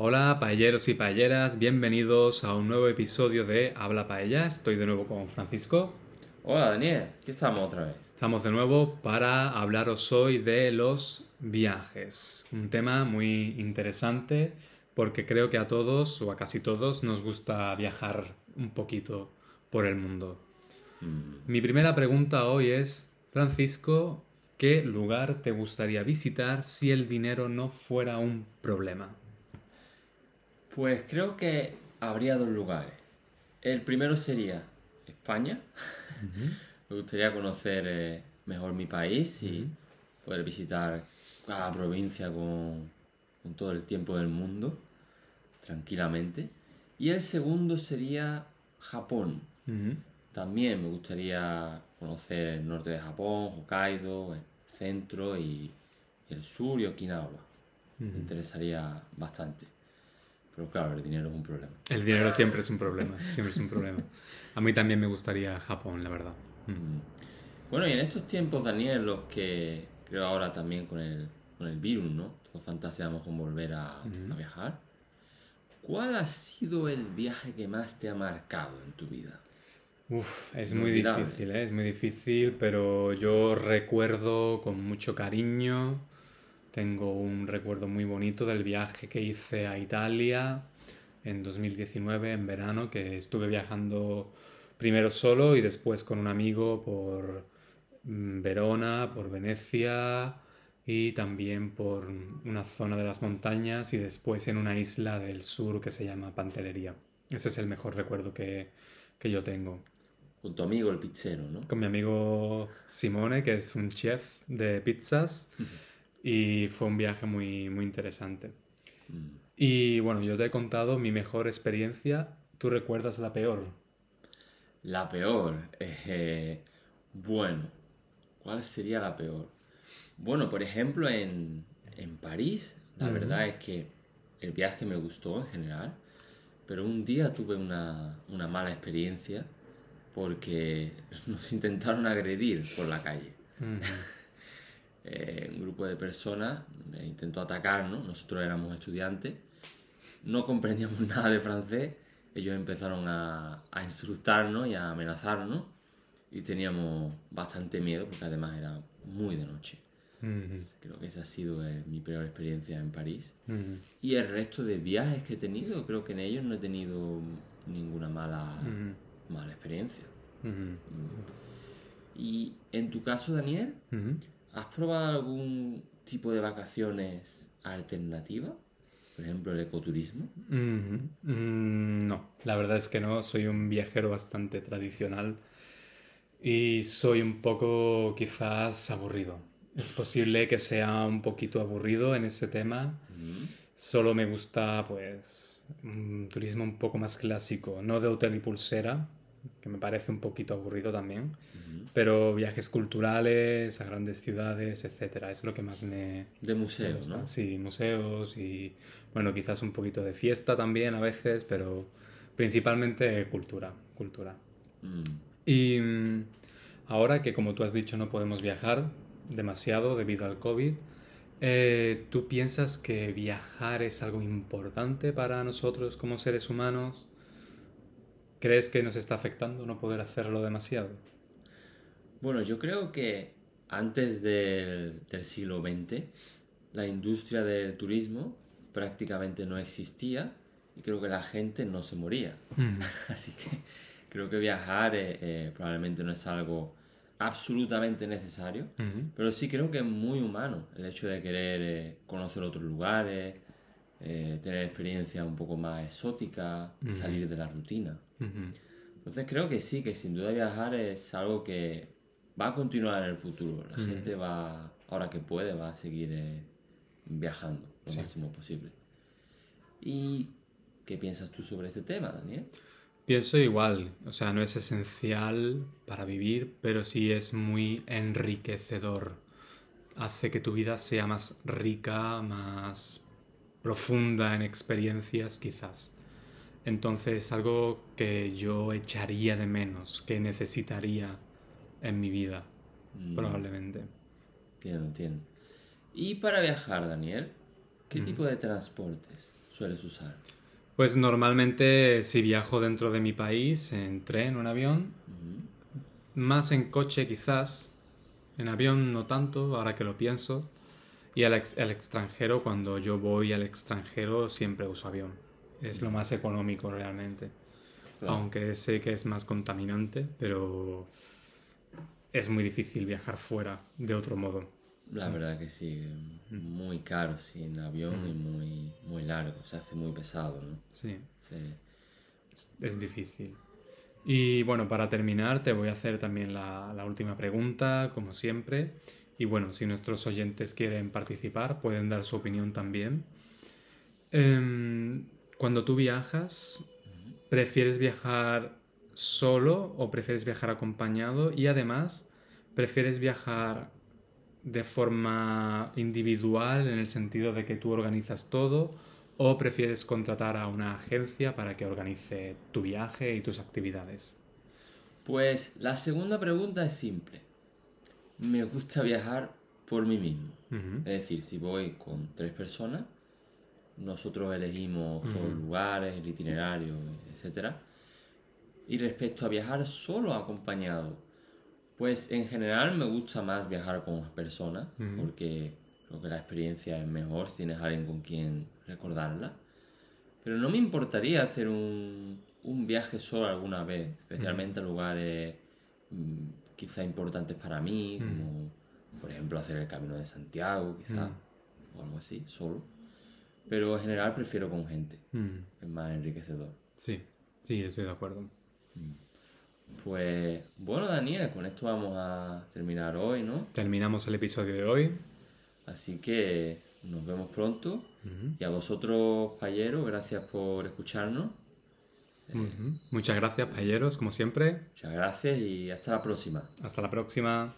Hola paelleros y paelleras, bienvenidos a un nuevo episodio de Habla Paella. Estoy de nuevo con Francisco. Hola Daniel, aquí estamos otra vez. Estamos de nuevo para hablaros hoy de los viajes. Un tema muy interesante porque creo que a todos o a casi todos nos gusta viajar un poquito por el mundo. Mm, Mi primera pregunta hoy es, Francisco, ¿qué lugar te gustaría visitar si el dinero no fuera un problema? Pues creo que habría dos lugares. El primero sería España. Me gustaría conocer eh, mejor mi país y poder visitar cada provincia con, con todo el tiempo del mundo, tranquilamente. Y el segundo sería Japón. También me gustaría conocer el norte de Japón, Hokkaido, el centro y el sur y Okinawa. Me interesaría bastante. Pero claro, el dinero es un problema. El dinero siempre es un problema, siempre es un problema. A mí también me gustaría Japón, la verdad. Mm. Mm. Bueno, y en estos tiempos, Daniel, los que creo ahora también con el, con el virus, ¿no? Todos fantaseamos con volver a, a viajar. ¿Cuál ha sido el viaje que más te ha marcado en tu vida? Uf, es muy difícil, ¿eh? es muy difícil, pero yo recuerdo con mucho cariño, tengo un recuerdo muy bonito del viaje que hice a Italia en 2019, en verano, que estuve viajando primero solo y después con un amigo por mm, Verona, por Venecia y también por una zona de las montañas y después en una isla del sur que se llama Pantelleria. Ese es el mejor recuerdo que, que yo tengo Con tu amigo el pizzero, ¿no? con mi amigo Simone, que es un chef de pizzas, y fue un viaje muy, muy interesante. Mm. Y bueno, yo te he contado mi mejor experiencia, ¿tú recuerdas la peor? La peor. eh, bueno, ¿cuál sería la peor? Bueno, por ejemplo, en, en París, la Ujú. verdad es que el viaje me gustó en general, pero un día tuve una, una mala experiencia porque nos intentaron agredir por la calle. Eh, un grupo de personas eh, intentó atacarnos, nosotros éramos estudiantes, no comprendíamos nada de francés, ellos empezaron a, a insultarnos y a amenazarnos y teníamos bastante miedo porque además era muy de noche. Creo que esa ha sido eh, mi peor experiencia en París. Y el resto de viajes que he tenido, creo que en ellos no he tenido ninguna mala, mala experiencia. ujú, Y en tu caso, Daniel. ¿Has probado algún tipo de vacaciones alternativa? Por ejemplo, el ecoturismo. Mm, No, la verdad es que no, soy un viajero bastante tradicional y soy un poco quizás aburrido. Es posible que sea un poquito aburrido en ese tema. Solo me gusta pues un turismo un poco más clásico, no de hotel y pulsera, que me parece un poquito aburrido también, pero viajes culturales a grandes ciudades, etcétera, es lo que más me, De museos, ¿no? Sí, museos y, bueno, quizás un poquito de fiesta también a veces, pero principalmente cultura, cultura. Mm. Y mm, ahora que, como tú has dicho, no podemos viajar demasiado debido al COVID, eh, ¿tú piensas que viajar es algo importante para nosotros como seres humanos? ¿Crees que nos está afectando no poder hacerlo demasiado? Bueno, yo creo que antes del, del siglo XX la industria del turismo prácticamente no existía y creo que la gente no se moría. Así que creo que viajar eh, eh, probablemente no es algo absolutamente necesario, Ujú. pero sí creo que es muy humano el hecho de querer eh, conocer otros lugares, eh, tener experiencias un poco más exóticas, salir de la rutina. Entonces creo que sí, que sin duda viajar es algo que va a continuar en el futuro. La gente va, ahora que puede, va a seguir eh, viajando lo máximo posible. ¿Y qué piensas tú sobre este tema, Daniel? Pienso igual, o sea, no es esencial para vivir, pero sí es muy enriquecedor. Hace que tu vida sea más rica, más profunda en experiencias, quizás. Entonces, algo que yo echaría de menos, que necesitaría en mi vida, probablemente. Entiendo, entiendo. Y para viajar, Daniel, ¿qué tipo de transportes sueles usar? Pues normalmente si viajo dentro de mi país, en tren o en avión, más en coche quizás, en avión no tanto, ahora que lo pienso, y al, extranjero, cuando yo voy al extranjero siempre uso avión. Es lo más económico realmente. Aunque sé que es más contaminante, pero es muy difícil viajar fuera de otro modo. La verdad que sí, muy caro sin avión y muy, muy largo, se hace muy pesado, ¿no? Sí. Es, difícil. Y bueno, para terminar te voy a hacer también la, última pregunta, como siempre. Y bueno, si nuestros oyentes quieren participar, pueden dar su opinión también. Em, cuando tú viajas, ¿prefieres viajar solo o prefieres viajar acompañado? Y además, ¿prefieres viajar de forma individual en el sentido de que tú organizas todo o prefieres contratar a una agencia para que organice tu viaje y tus actividades? Pues la segunda pregunta es simple. Me gusta viajar por mí mismo. Es decir, si voy con tres personas, nosotros elegimos los lugares, el itinerario, etc. Y respecto a viajar solo acompañado, pues en general me gusta más viajar con personas, porque creo que la experiencia es mejor si tienes alguien con quien recordarla. Pero no me importaría hacer un, un viaje solo alguna vez, especialmente a lugares mm, quizá importantes para mí, como por ejemplo hacer el Camino de Santiago, quizá, o algo así, solo. Pero en general prefiero con gente, es más enriquecedor. Sí, sí, estoy de acuerdo. Pues bueno, Daniel, con esto vamos a terminar hoy, ¿no? Terminamos el episodio de hoy. Así que nos vemos pronto. Y a vosotros, payeros, gracias por escucharnos. Muchas gracias, payeros, como siempre. Muchas gracias y hasta la próxima. Hasta la próxima.